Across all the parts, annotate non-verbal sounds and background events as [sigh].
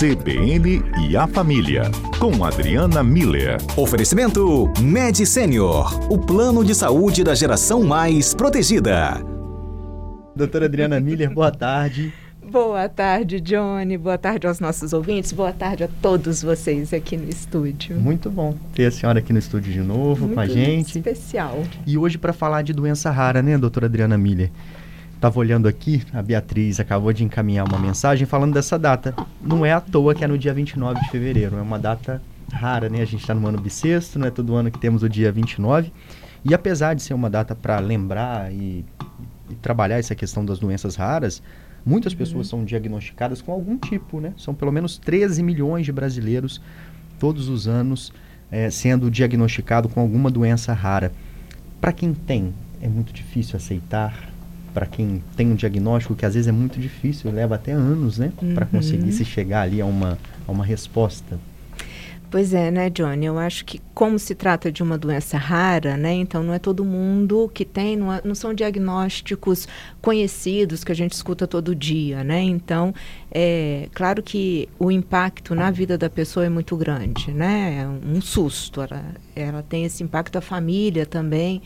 CBN e a Família, com Adriana Miller. Oferecimento Med Senior, o plano de saúde da geração mais protegida. Doutora Adriana Miller, boa tarde. Boa tarde, Johnny. Boa tarde aos nossos ouvintes. Boa tarde a todos vocês aqui no estúdio. Muito bom ter a senhora aqui no estúdio de novo Muito com a gente. especial. E hoje para falar de doença rara, né, doutora Adriana Miller? Estava olhando aqui, a Beatriz acabou de encaminhar uma mensagem falando dessa data. Não é à toa que é no dia 29 de fevereiro, é uma data rara, né? A gente está no ano bissexto, não é todo ano que temos o dia 29. E apesar de ser uma data para lembrar e, e trabalhar essa questão das doenças raras, muitas pessoas são diagnosticadas com algum tipo, né? São pelo menos 13 milhões de brasileiros todos os anos eh, sendo diagnosticado com alguma doença rara. Para quem tem, é muito difícil aceitar. Para quem tem um diagnóstico que às vezes é muito difícil, leva até anos, né, para Uhum. conseguir se chegar ali a uma, a uma resposta. Pois é, né, Johnny? Eu acho que como se trata de uma doença rara, né? Então não é todo mundo que tem, não, é- não são diagnósticos conhecidos que a gente escuta todo dia, né? Então, é claro que o impacto na vida da pessoa é muito grande, né? É um susto. Ela, ela tem esse impacto da família também.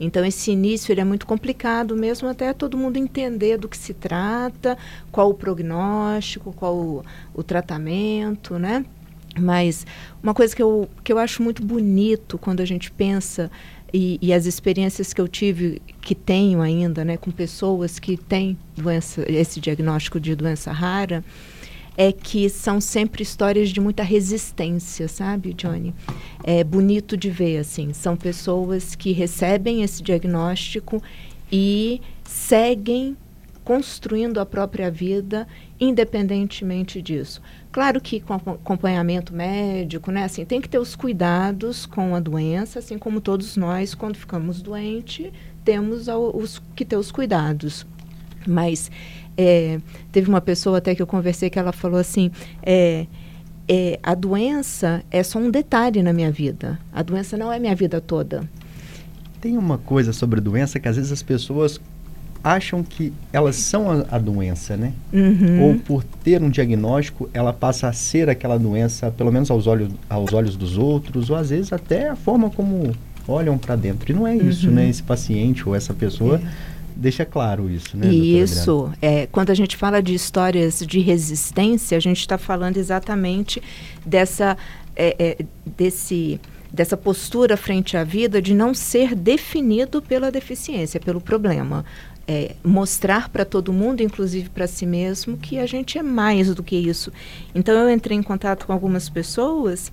Então esse início ele é muito complicado mesmo até todo mundo entender do que se trata, qual o prognóstico, qual o, o tratamento, né? Mas uma coisa que eu, que eu acho muito bonito quando a gente pensa e, e as experiências que eu tive, que tenho ainda, né, com pessoas que têm doença, esse diagnóstico de doença rara, é que são sempre histórias de muita resistência, sabe, Johnny? É bonito de ver, assim. São pessoas que recebem esse diagnóstico e seguem construindo a própria vida independentemente disso. Claro que com acom- acompanhamento médico, né, assim, tem que ter os cuidados com a doença, assim como todos nós, quando ficamos doentes, temos os, que ter os cuidados. Mas é, teve uma pessoa até que eu conversei que ela falou assim, é, é, a doença é só um detalhe na minha vida. A doença não é minha vida toda. Tem uma coisa sobre doença que às vezes as pessoas acham que elas são a, a doença, né? Uhum. Ou por ter um diagnóstico, ela passa a ser aquela doença, pelo menos aos olhos, aos olhos dos outros, ou às vezes até a forma como olham para dentro. E não é isso, Uhum. né? Esse paciente ou essa pessoa deixa claro isso, né? Isso, é, quando a gente fala de histórias de resistência, a gente está falando exatamente dessa, é, é, desse, dessa postura frente à vida de não ser definido pela deficiência, pelo problema. É, mostrar para todo mundo, inclusive para si mesmo, que a gente é mais do que isso. Então eu entrei em contato com algumas pessoas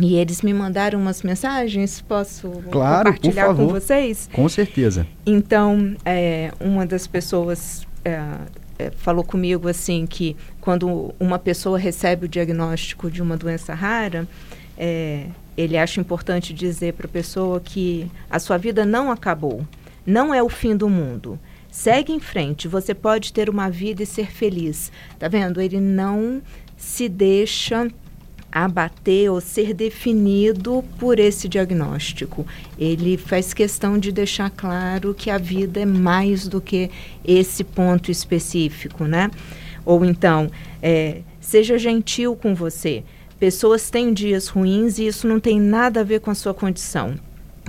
e eles me mandaram umas mensagens. Posso Claro, por compartilhar com favor. vocês? Com certeza. Então, é, uma das pessoas é, é, falou comigo assim que quando uma pessoa recebe o diagnóstico de uma doença rara, é, ele acha importante dizer para a pessoa que a sua vida não acabou, não é o fim do mundo. Segue em frente, você pode ter uma vida e ser feliz. Tá vendo? Ele não se deixa abater ou ser definido por esse diagnóstico. Ele faz questão de deixar claro que a vida é mais do que esse ponto específico, né? Ou então, é, seja gentil com você. Pessoas têm dias ruins e isso não tem nada a ver com a sua condição.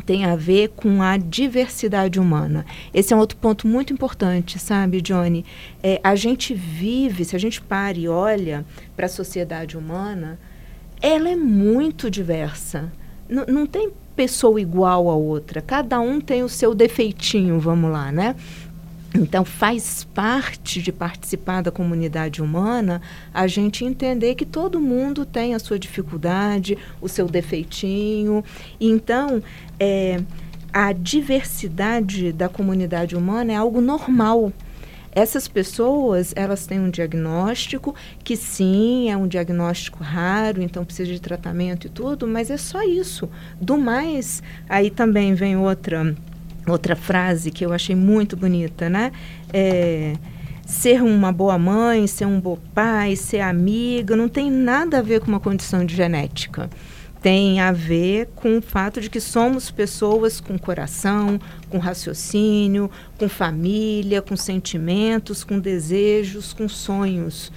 Tem a ver com a diversidade humana. Esse é um outro ponto muito importante, sabe, Johnny? É, a gente vive, se a gente para e olha para a sociedade humana, ela é muito diversa. N não tem pessoa igual a outra. Cada um tem o seu defeitinho, vamos lá, né? Então, faz parte de participar da comunidade humana a gente entender que todo mundo tem a sua dificuldade, o seu defeitinho. Então, é, a diversidade da comunidade humana é algo normal. Essas pessoas, elas têm um diagnóstico que sim, é um diagnóstico raro, então precisa de tratamento e tudo, mas é só isso. Do mais, aí também vem outra outra frase que eu achei muito bonita, né? É, ser uma boa mãe, ser um bom pai, ser amiga, não tem nada a ver com uma condição de genética. Tem a ver com o fato de que somos pessoas com coração, com raciocínio, com família, com sentimentos, com desejos, com sonhos.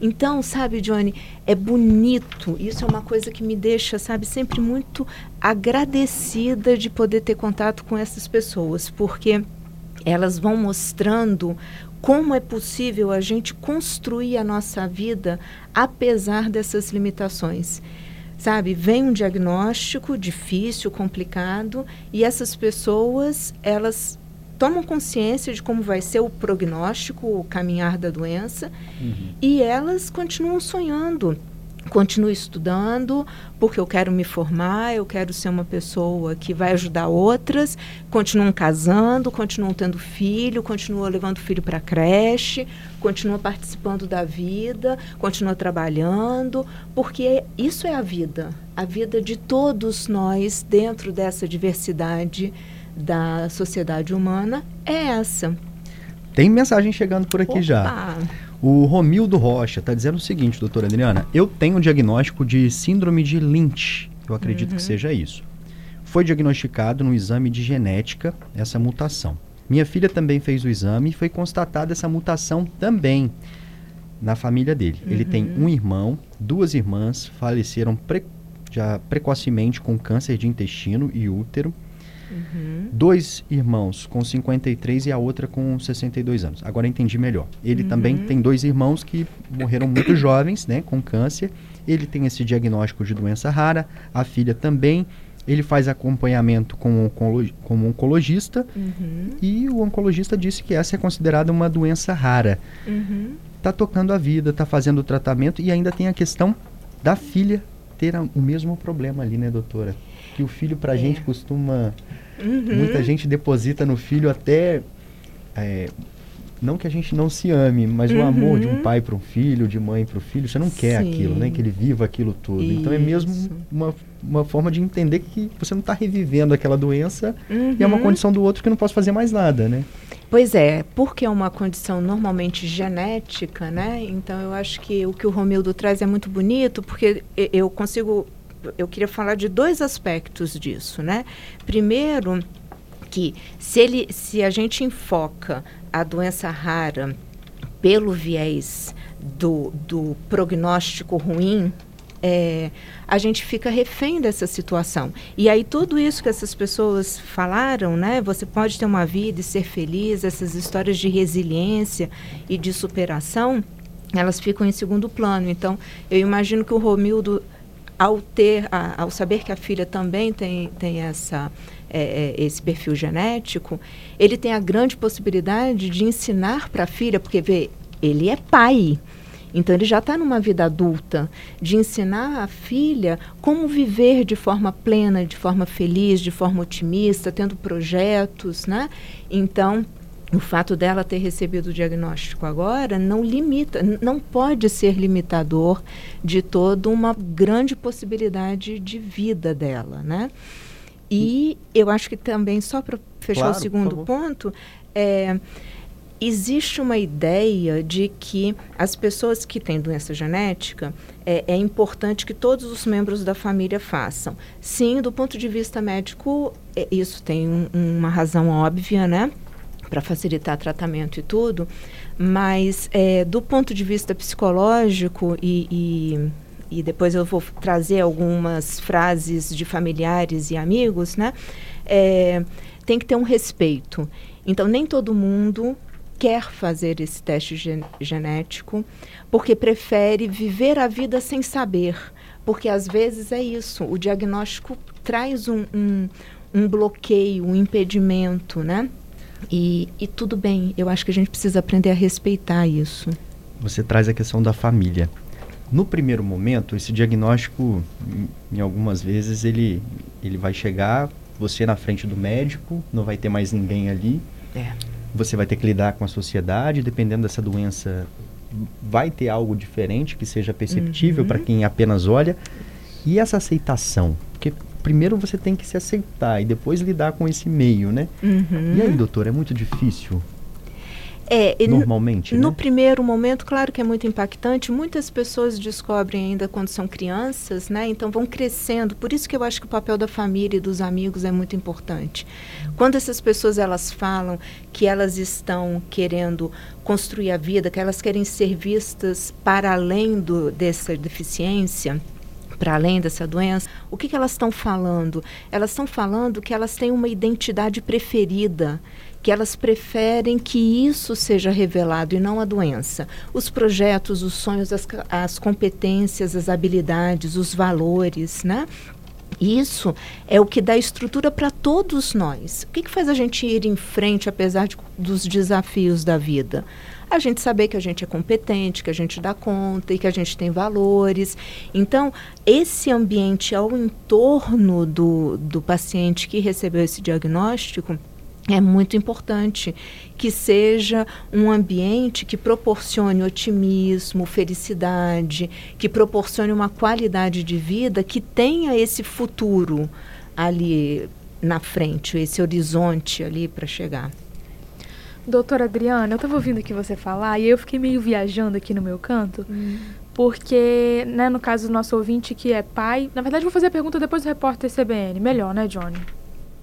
Então, sabe, Johnny, é bonito. Isso é uma coisa que me deixa, sabe, sempre muito agradecida de poder ter contato com essas pessoas, porque elas vão mostrando como é possível a gente construir a nossa vida apesar dessas limitações. Sabe, vem um diagnóstico difícil, complicado, e essas pessoas, elas tomam consciência de como vai ser o prognóstico, o caminhar da doença, uhum. e elas continuam sonhando continuo estudando porque eu quero me formar, eu quero ser uma pessoa que vai ajudar outras, continuam casando, continuam tendo filho, continuam levando filho para a creche, continuam participando da vida, continuam trabalhando, porque isso é a vida, a vida de todos nós dentro dessa diversidade da sociedade humana é essa. Tem mensagem chegando por aqui Opa. já. O Romildo Rocha está dizendo o seguinte, doutora Adriana, eu tenho um diagnóstico de síndrome de Lynch, eu acredito uhum. que seja isso. Foi diagnosticado no exame de genética essa mutação. Minha filha também fez o exame e foi constatada essa mutação também na família dele. Uhum. Ele tem uhum. um irmão, duas irmãs, faleceram pre já precocemente com câncer de intestino e útero. Uhum. Dois irmãos com 53 e a outra com 62 anos. Agora entendi melhor. Ele uhum. também tem dois irmãos que morreram muito jovens, né, com câncer. Ele tem esse diagnóstico de doença rara, a filha também. Ele faz acompanhamento com, com um oncologista uhum. e o oncologista disse que essa é considerada uma doença rara. Está uhum. tocando a vida, está fazendo o tratamento e ainda tem a questão da filha ter a, o mesmo problema ali, né, doutora? Que o filho para a é. gente costuma Uhum. Muita gente deposita no filho até. É, não que a gente não se ame, mas uhum. o amor de um pai para um filho, de mãe para o filho, você não quer Sim. aquilo, né? Que ele viva aquilo tudo. Isso. Então é mesmo uma, uma forma de entender que você não está revivendo aquela doença uhum. e é uma uhum. condição do outro que não posso fazer mais nada, né? Pois é, porque é uma condição normalmente genética, né? Então eu acho que o que o Romildo traz é muito bonito, porque eu consigo eu queria falar de dois aspectos disso, né? Primeiro, que se, ele, se a gente enfoca a doença rara pelo viés do, do prognóstico ruim, é, a gente fica refém dessa situação. E aí tudo isso que essas pessoas falaram, né? Você pode ter uma vida e ser feliz, essas histórias de resiliência e de superação, elas ficam em segundo plano. Então, eu imagino que o Romildo ao ter, a, ao saber que a filha também tem, tem essa, é, é esse perfil genético, ele tem a grande possibilidade de ensinar para a filha, porque vê, ele é pai. Então ele já está numa vida adulta, de ensinar a filha como viver de forma plena, de forma feliz, de forma otimista, tendo projetos, né? Então o fato dela ter recebido o diagnóstico agora não limita, não pode ser limitador de toda uma grande possibilidade de vida dela, né? E eu acho que também, só para fechar claro, o segundo ponto, é, existe uma ideia de que as pessoas que têm doença genética é, é, importante que todos os membros da família façam. Sim, do ponto de vista médico, é, isso tem um, uma razão óbvia, né? para facilitar tratamento e tudo, mas é, do ponto de vista psicológico e, e, e, depois eu vou trazer algumas frases de familiares e amigos, né? É, tem que ter um respeito. Então nem todo mundo quer fazer esse teste gen genético porque prefere viver a vida sem saber, porque às vezes é isso. O diagnóstico traz um, um, um bloqueio, um impedimento, né? E, e tudo bem, eu acho que a gente precisa aprender a respeitar isso. Você traz a questão da família. No primeiro momento, esse diagnóstico, em, em algumas vezes, ele, ele vai chegar, você na frente do médico, não vai ter mais ninguém ali. É. Você vai ter que lidar com a sociedade, dependendo dessa doença, vai ter algo diferente que seja perceptível uhum. para quem apenas olha. E essa aceitação? Porque primeiro você tem que se aceitar e depois lidar com esse meio, né? Uhum. E aí, doutor, é muito difícil? É, normalmente, no né? primeiro momento, claro que é muito impactante. Muitas pessoas descobrem ainda quando são crianças, né? Então vão crescendo. Por isso que eu acho que o papel da família e dos amigos é muito importante. Quando essas pessoas elas falam que elas estão querendo construir a vida, que elas querem ser vistas para além do, dessa deficiência, para além dessa doença, o que, que elas estão falando? Elas estão falando que elas têm uma identidade preferida que elas preferem que isso seja revelado e não a doença. Os projetos, os sonhos, as, as competências, as habilidades, os valores, né? Isso é o que dá estrutura para todos nós. O que, que faz a gente ir em frente, apesar de, dos desafios da vida? a gente saber que a gente é competente, que a gente dá conta e que a gente tem valores. Então, esse ambiente ao entorno do, do paciente que recebeu esse diagnóstico é muito importante que seja um ambiente que proporcione otimismo, felicidade, que proporcione uma qualidade de vida que tenha esse futuro ali na frente, esse horizonte ali para chegar. Doutora Adriana, eu estava ouvindo aqui você falar e eu fiquei meio viajando aqui no meu canto, hum. porque, né, no caso do nosso ouvinte que é pai, na verdade vou fazer a pergunta depois do repórter CBN, melhor, né, Johnny?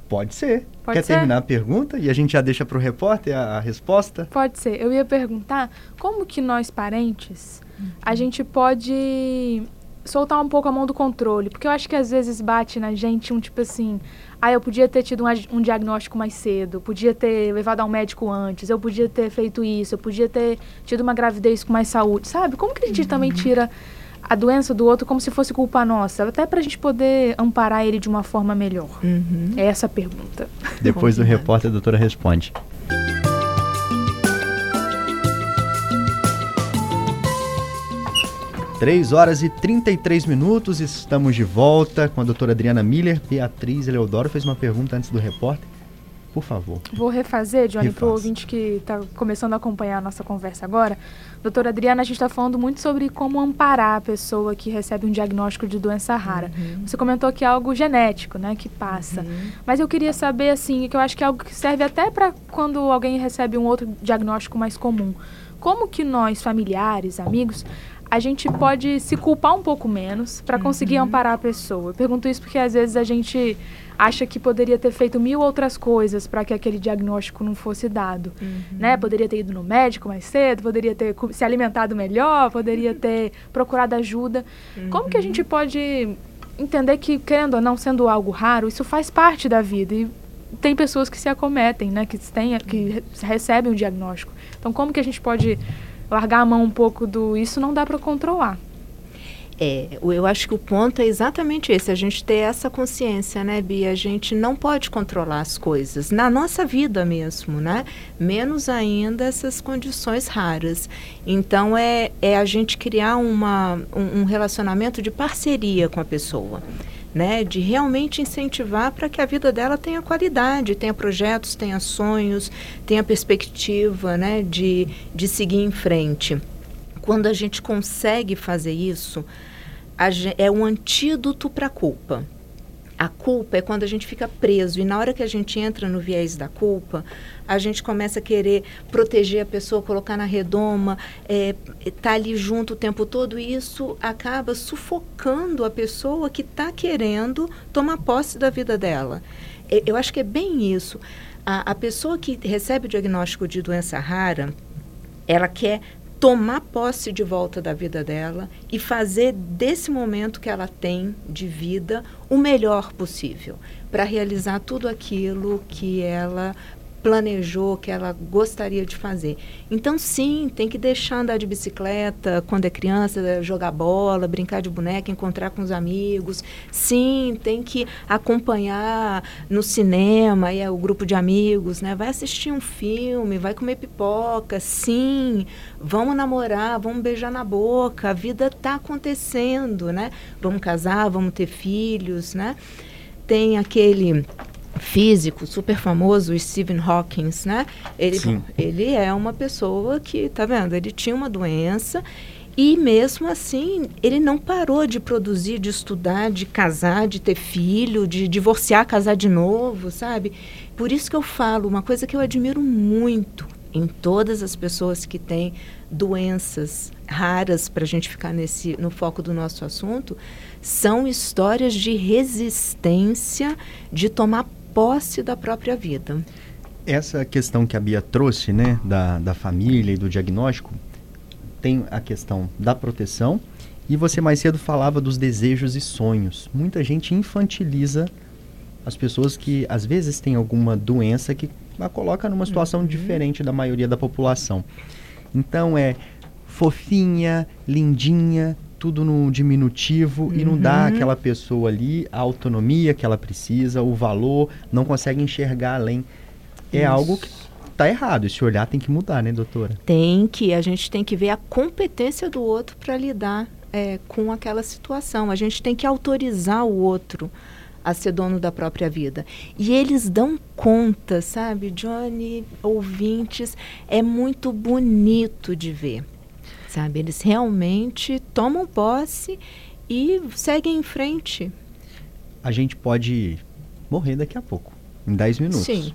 Pode ser. Pode Quer ser? terminar a pergunta e a gente já deixa para o repórter a, a, resposta? Pode ser. Eu ia perguntar como que nós, parentes, uhum. a gente pode soltar um pouco a mão do controle. Porque eu acho que às vezes bate na gente um tipo assim... Ah, eu podia ter tido um, um diagnóstico mais cedo, podia ter levado ao médico antes, eu podia ter feito isso, eu podia ter tido uma gravidez com mais saúde, sabe? Como que a gente uhum. também tira a doença do outro como se fosse culpa nossa, até para a gente poder amparar ele de uma forma melhor? Uhum. É essa a pergunta. Depois do repórter, a doutora responde. Três horas e 33 minutos, estamos de volta com a doutora Adriana Miller. Beatriz Eleodoro fez uma pergunta antes do repórter. Por favor. Vou refazer, Johnny, para o ouvinte que está começando a acompanhar a nossa conversa agora. Doutora Adriana, a gente está falando muito sobre como amparar a pessoa que recebe um diagnóstico de doença rara. Uhum. Você comentou que é algo genético, né, que passa. Uhum. Mas eu queria saber, assim, que eu acho que é algo que serve até para quando alguém recebe um outro diagnóstico mais comum. Como que nós, familiares, amigos, a gente pode se culpar um pouco menos para conseguir uhum. amparar a pessoa. Eu pergunto isso porque às vezes a gente acha que poderia ter feito mil outras coisas para que aquele diagnóstico não fosse dado, uhum. né? Poderia ter ido no médico mais cedo, poderia ter se alimentado melhor, poderia [laughs] ter procurado ajuda. Uhum. Como que a gente pode entender que, querendo ou não, sendo algo raro, isso faz parte da vida e tem pessoas que se acometem, né? Que, tem, que recebem o diagnóstico. Então, como que a gente pode largar a mão um pouco do isso não dá para controlar. É, eu acho que o ponto é exatamente esse, a gente ter essa consciência, né, Bia? A gente não pode controlar as coisas, na nossa vida mesmo, né? Menos ainda essas condições raras. Então, é, é a gente criar uma, um, um relacionamento de parceria com a pessoa. Né, de realmente incentivar para que a vida dela tenha qualidade, tenha projetos, tenha sonhos, tenha perspectiva né, de, de seguir em frente. Quando a gente consegue fazer isso, é um antídoto para a culpa. A culpa é quando a gente fica preso e na hora que a gente entra no viés da culpa, a gente começa a querer proteger a pessoa, colocar na redoma, é, tá ali junto o tempo todo e isso acaba sufocando a pessoa que está querendo tomar posse da vida dela. Eu acho que é bem isso. A, a pessoa que recebe o diagnóstico de doença rara, ela quer tomar posse de volta da vida dela e fazer desse momento que ela tem de vida o melhor possível para realizar tudo aquilo que ela planejou, que ela gostaria de fazer. Então, sim, tem que deixar andar de bicicleta quando é criança, jogar bola, brincar de boneca, encontrar com os amigos. Sim, tem que acompanhar no cinema, é o grupo de amigos, né? Vai assistir um filme, vai comer pipoca. Sim, vamos namorar, vamos beijar na boca. A vida está acontecendo, né? Vamos casar, vamos ter filhos, né? Tem aquele físico super famoso, Stephen Hawking, né? Ele, ele é uma pessoa que, tá vendo? Ele tinha uma doença e mesmo assim, ele não parou de produzir, de estudar, de casar, de ter filho, de divorciar, casar de novo, sabe? Por isso que eu falo, uma coisa que eu admiro muito em todas as pessoas que têm doenças raras, para a gente ficar nesse, no foco do nosso assunto, são histórias de resistência, de tomar posse da própria vida. Essa questão que a Bia trouxe, né, da, da família e do diagnóstico, tem a questão da proteção e você mais cedo falava dos desejos e sonhos. Muita gente infantiliza as pessoas que às vezes têm alguma doença que a coloca numa situação uhum. diferente da maioria da população. Então é fofinha, lindinha, tudo no diminutivo uhum. e não dá uhum. àquela pessoa ali a autonomia que ela precisa, o valor, não consegue enxergar além. É Isso. algo que tá errado. Esse olhar tem que mudar, né, doutora? Tem que. A gente tem que ver a competência do outro para lidar é, com aquela situação. A gente tem que autorizar o outro a ser dono da própria vida. E eles dão conta, sabe, Johnny, ouvintes, é muito bonito de ver. Sabe, eles realmente tomam posse e seguem em frente. A gente pode morrer daqui a pouco, em 10 minutos. Sim.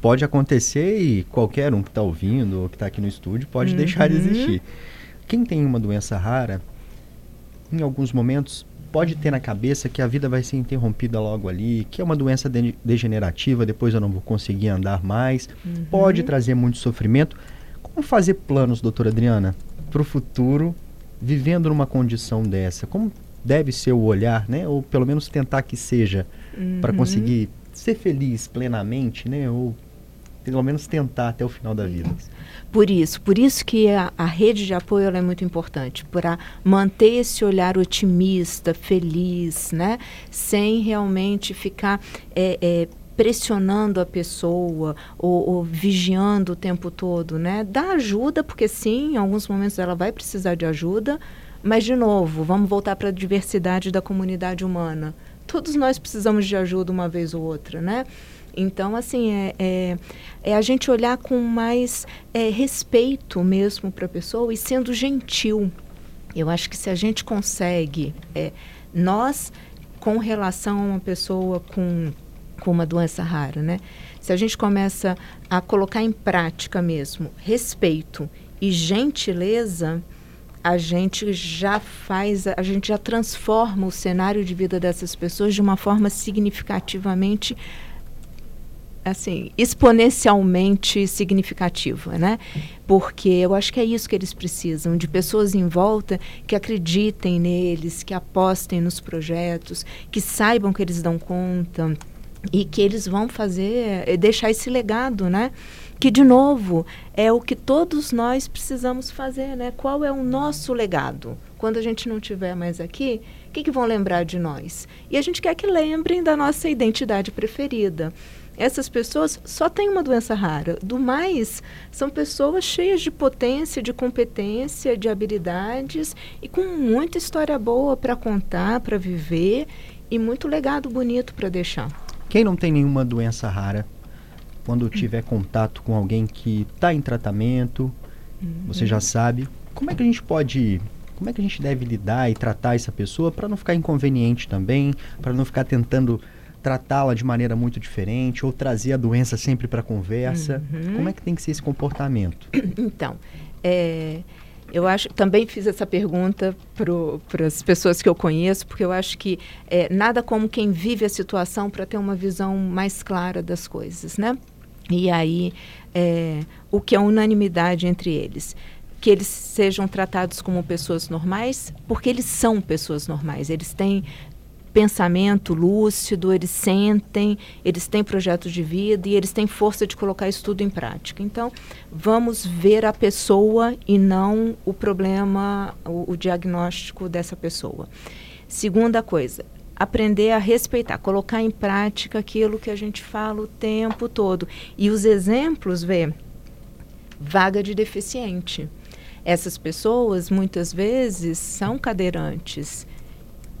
Pode acontecer e qualquer um que está ouvindo ou que está aqui no estúdio pode uhum. deixar de existir. Quem tem uma doença rara, em alguns momentos pode ter na cabeça que a vida vai ser interrompida logo ali, que é uma doença de degenerativa, depois eu não vou conseguir andar mais, uhum. pode trazer muito sofrimento. Como fazer planos, doutora Adriana, para o futuro, vivendo numa condição dessa? Como deve ser o olhar, né? Ou pelo menos tentar que seja, uhum. para conseguir ser feliz plenamente, né? Ou pelo menos tentar até o final da vida. Por isso, por isso que a, a rede de apoio é muito importante, para manter esse olhar otimista, feliz, né? Sem realmente ficar é, é, pressionando a pessoa ou, ou, vigiando o tempo todo, né? Dá ajuda, porque sim, em alguns momentos ela vai precisar de ajuda, mas de novo, vamos voltar para a diversidade da comunidade humana. Todos nós precisamos de ajuda uma vez ou outra, né? Então, assim, é, é, é, a gente olhar com mais é, respeito mesmo para a pessoa e sendo gentil. Eu acho que se a gente consegue, é, nós, com relação a uma pessoa com, com uma doença rara, né? Se a gente começa a colocar em prática mesmo respeito e gentileza, a gente já faz, a gente já transforma o cenário de vida dessas pessoas de uma forma significativamente assim, exponencialmente significativa, né? Porque eu acho que é isso que eles precisam, de pessoas em volta que acreditem neles, que apostem nos projetos, que saibam que eles dão conta e que eles vão fazer, eh, deixar esse legado, né? Que, de novo, é o que todos nós precisamos fazer, né? Qual é o nosso legado? Quando a gente não estiver mais aqui, o que, que vão lembrar de nós? E a gente quer que lembrem da nossa identidade preferida essas pessoas só têm uma doença rara. Do mais, são pessoas cheias de potência, de competência, de habilidades e com muita história boa para contar, para viver e muito legado bonito para deixar. Quem não tem nenhuma doença rara, quando tiver contato com alguém que está em tratamento, uhum. você já sabe, como é que a gente pode como é que a gente deve lidar e tratar essa pessoa para não ficar inconveniente também, para não ficar tentando tratá-la de maneira muito diferente ou trazer a doença sempre para a conversa? Uhum. Como é que tem que ser esse comportamento? Então, é, eu acho também fiz essa pergunta para as pessoas que eu conheço, porque eu acho que é, nada como quem vive a situação para ter uma visão mais clara das coisas, né? E aí, é, o que é unanimidade entre eles? que eles sejam tratados como pessoas normais, porque eles são pessoas normais. Eles têm pensamento lúcido, eles sentem, eles têm projetos de vida e eles têm força de colocar isso tudo em prática. Então, vamos ver a pessoa e não o problema, o, o diagnóstico dessa pessoa. Segunda coisa, aprender a respeitar, colocar em prática aquilo que a gente fala o tempo todo. E os exemplos, vê, vaga de deficiente. Essas pessoas muitas vezes são cadeirantes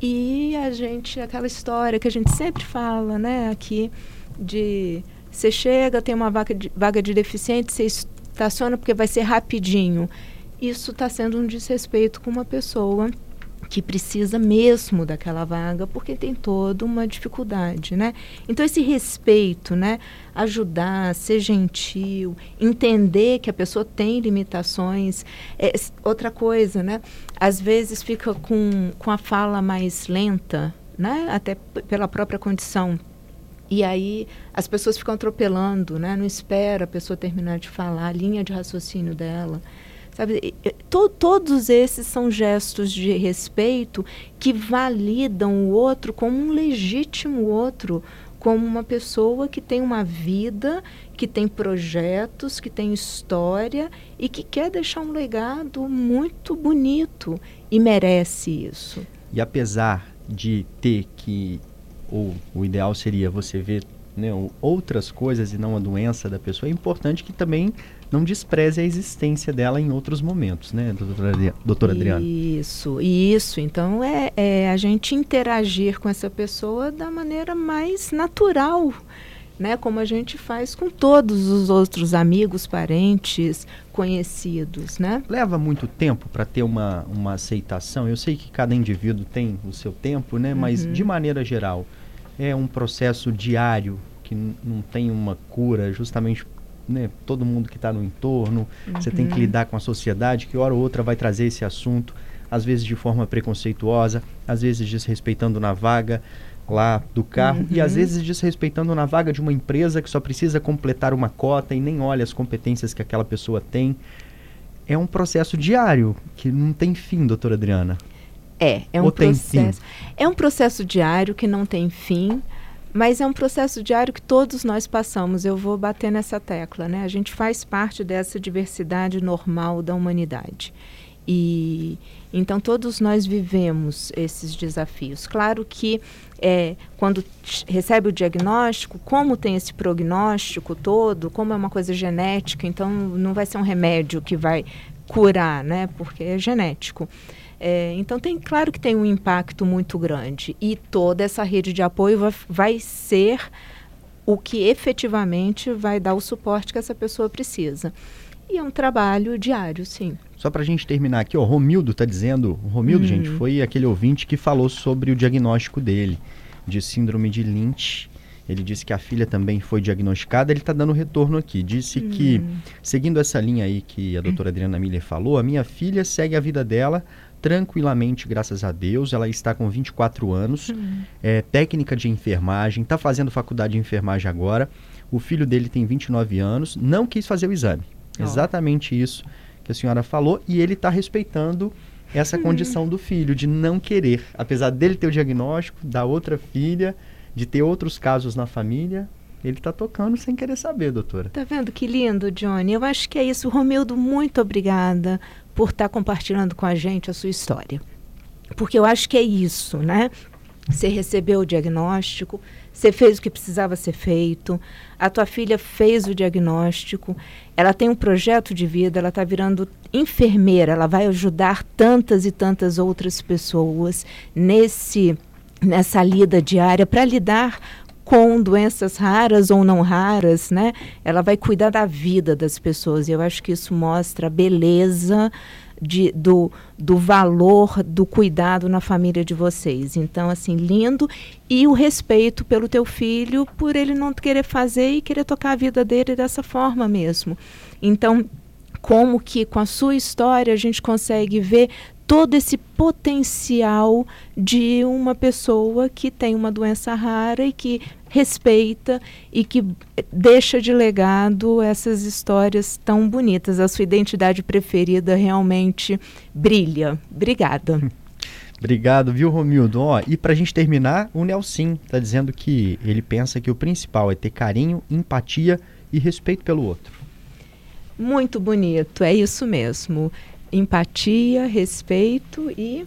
e a gente, aquela história que a gente sempre fala, né, aqui, de você chega, tem uma vaga de, vaga de deficiente, você estaciona porque vai ser rapidinho. Isso está sendo um desrespeito com uma pessoa que precisa mesmo daquela vaga porque tem toda uma dificuldade, né? Então esse respeito, né, ajudar, ser gentil, entender que a pessoa tem limitações, é, outra coisa, né? Às vezes fica com, com a fala mais lenta, né? Até pela própria condição e aí as pessoas ficam atropelando, né? Não espera a pessoa terminar de falar, a linha de raciocínio dela. Sabe, to, todos esses são gestos de respeito que validam o outro como um legítimo outro, como uma pessoa que tem uma vida, que tem projetos, que tem história e que quer deixar um legado muito bonito e merece isso. E apesar de ter que, ou o ideal seria você ver né, outras coisas e não a doença da pessoa, é importante que também não despreze a existência dela em outros momentos, né, doutora, doutora Adriana? Isso, isso. Então é, é a gente interagir com essa pessoa da maneira mais natural, né, como a gente faz com todos os outros amigos, parentes, conhecidos, né? Leva muito tempo para ter uma, uma aceitação. Eu sei que cada indivíduo tem o seu tempo, né? Mas uhum. de maneira geral é um processo diário que não tem uma cura, justamente né, todo mundo que está no entorno, uhum. você tem que uhum. lidar com a sociedade que hora ou outra vai trazer esse assunto, às vezes de forma preconceituosa, às vezes desrespeitando na vaga lá do carro uhum. e às uhum. vezes desrespeitando na vaga de uma empresa que só precisa completar uma cota e nem olha as competências que aquela pessoa tem. É um processo diário que não tem fim, doutora Adriana. É, é um processo. É um processo diário que não tem fim. Mas é um processo diário que todos nós passamos. Eu vou bater nessa tecla, né? A gente faz parte dessa diversidade normal da humanidade. E então todos nós vivemos esses desafios. Claro que é, quando recebe o diagnóstico, como tem esse prognóstico todo, como é uma coisa genética, então não vai ser um remédio que vai curar, né? Porque é genético. É, então, tem claro que tem um impacto muito grande. E toda essa rede de apoio vai, vai ser o que efetivamente vai dar o suporte que essa pessoa precisa. E é um trabalho diário, sim. Só para a gente terminar aqui, o Romildo está dizendo, o Romildo, hum. gente, foi aquele ouvinte que falou sobre o diagnóstico dele, de síndrome de Lynch. Ele disse que a filha também foi diagnosticada. Ele está dando retorno aqui. Disse hum. que, seguindo essa linha aí que a doutora Adriana Miller falou, a minha filha segue a vida dela tranquilamente, graças a Deus. Ela está com 24 anos, uhum. é técnica de enfermagem, está fazendo faculdade de enfermagem agora. O filho dele tem 29 anos, não quis fazer o exame. Oh. Exatamente isso que a senhora falou, e ele está respeitando essa uhum. condição do filho, de não querer. Apesar dele ter o diagnóstico, da outra filha, de ter outros casos na família, ele está tocando sem querer saber, doutora. Tá vendo que lindo, Johnny? Eu acho que é isso. Romildo, muito obrigada por estar tá compartilhando com a gente a sua história. Porque eu acho que é isso, né? Você recebeu o diagnóstico, você fez o que precisava ser feito, a tua filha fez o diagnóstico, ela tem um projeto de vida, ela está virando enfermeira, ela vai ajudar tantas e tantas outras pessoas nesse nessa lida diária para lidar com doenças raras ou não raras, né? Ela vai cuidar da vida das pessoas. E eu acho que isso mostra a beleza de, do, do valor do cuidado na família de vocês. Então, assim, lindo. E o respeito pelo teu filho, por ele não querer fazer e querer tocar a vida dele dessa forma mesmo. Então, como que com a sua história a gente consegue ver todo esse potencial de uma pessoa que tem uma doença rara e que respeita e que deixa de legado essas histórias tão bonitas. A sua identidade preferida realmente brilha. Obrigada. [laughs] Obrigado, viu, Romildo? Ó, e para a gente terminar, o Nelson está dizendo que ele pensa que o principal é ter carinho, empatia e respeito pelo outro. Muito bonito, é isso mesmo empatia, respeito e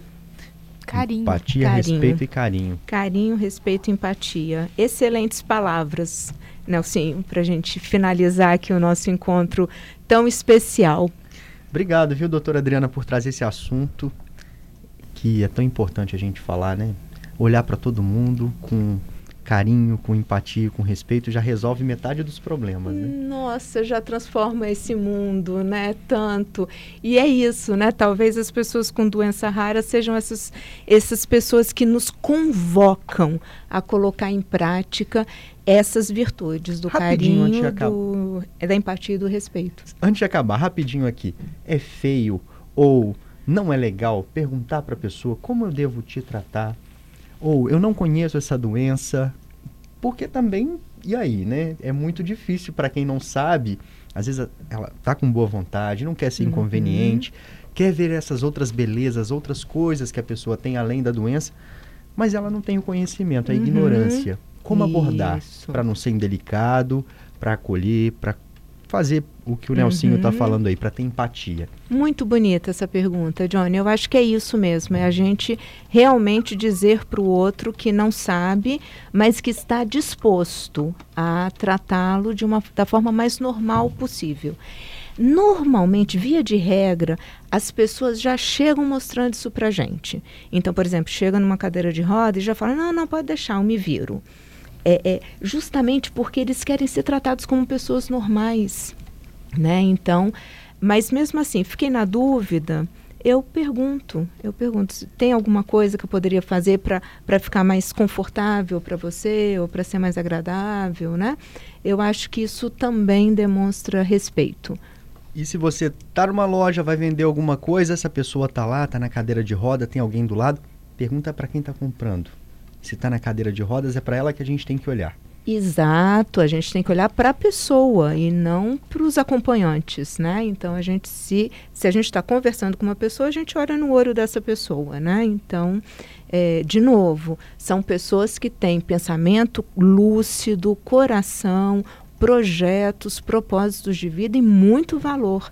carinho. Empatia, carinho. respeito e carinho. Carinho, respeito e empatia. Excelentes palavras, Nelson, para a gente finalizar aqui o nosso encontro tão especial. Obrigado, viu, doutora Adriana, por trazer esse assunto que é tão importante a gente falar, né? Olhar para todo mundo com carinho, com empatia, com respeito, já resolve metade dos problemas, né? Nossa, já transforma esse mundo, né? Tanto. E é isso, né? Talvez as pessoas com doença rara sejam essas, essas pessoas que nos convocam a colocar em prática essas virtudes do rapidinho, carinho, do, da empatia e do respeito. Antes de acabar, rapidinho aqui. É feio ou não é legal perguntar para a pessoa como eu devo te tratar? Ou eu não conheço essa doença, porque também, e aí, né? É muito difícil para quem não sabe. Às vezes ela tá com boa vontade, não quer ser uhum. inconveniente, quer ver essas outras belezas, outras coisas que a pessoa tem além da doença, mas ela não tem o conhecimento, a uhum. ignorância. Como abordar para não ser indelicado, para acolher, para fazer o que o Nelsinho está uhum. falando aí, para ter empatia. Muito bonita essa pergunta, Johnny. Eu acho que é isso mesmo, é a gente realmente dizer para o outro que não sabe, mas que está disposto a tratá-lo de uma da forma mais normal possível. Normalmente, via de regra, as pessoas já chegam mostrando isso para gente. Então, por exemplo, chega numa cadeira de roda e já fala: não, não, pode deixar, eu me viro é, é, justamente porque eles querem ser tratados como pessoas normais, né? Então, mas mesmo assim, fiquei na dúvida. Eu pergunto, eu pergunto, tem alguma coisa que eu poderia fazer para ficar mais confortável para você ou para ser mais agradável, né? Eu acho que isso também demonstra respeito. E se você tá numa loja, vai vender alguma coisa, essa pessoa tá lá, tá na cadeira de roda, tem alguém do lado, pergunta para quem está comprando se está na cadeira de rodas, é para ela que a gente tem que olhar. Exato, a gente tem que olhar para a pessoa e não para os acompanhantes, né? Então a gente se se a gente está conversando com uma pessoa, a gente olha no olho dessa pessoa, né? Então, é, de novo, são pessoas que têm pensamento lúcido, coração, projetos, propósitos de vida e muito valor.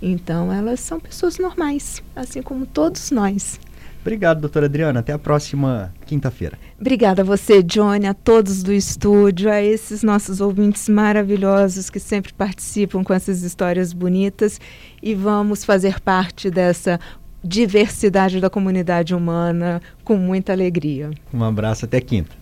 Então, elas são pessoas normais, assim como todos nós. Obrigado, doutora Adriana. Até a próxima quinta-feira. Obrigada a você, Johnny, a todos do estúdio, a esses nossos ouvintes maravilhosos que sempre participam com essas histórias bonitas e vamos fazer parte dessa diversidade da comunidade humana com muita alegria. Um abraço, até quinta.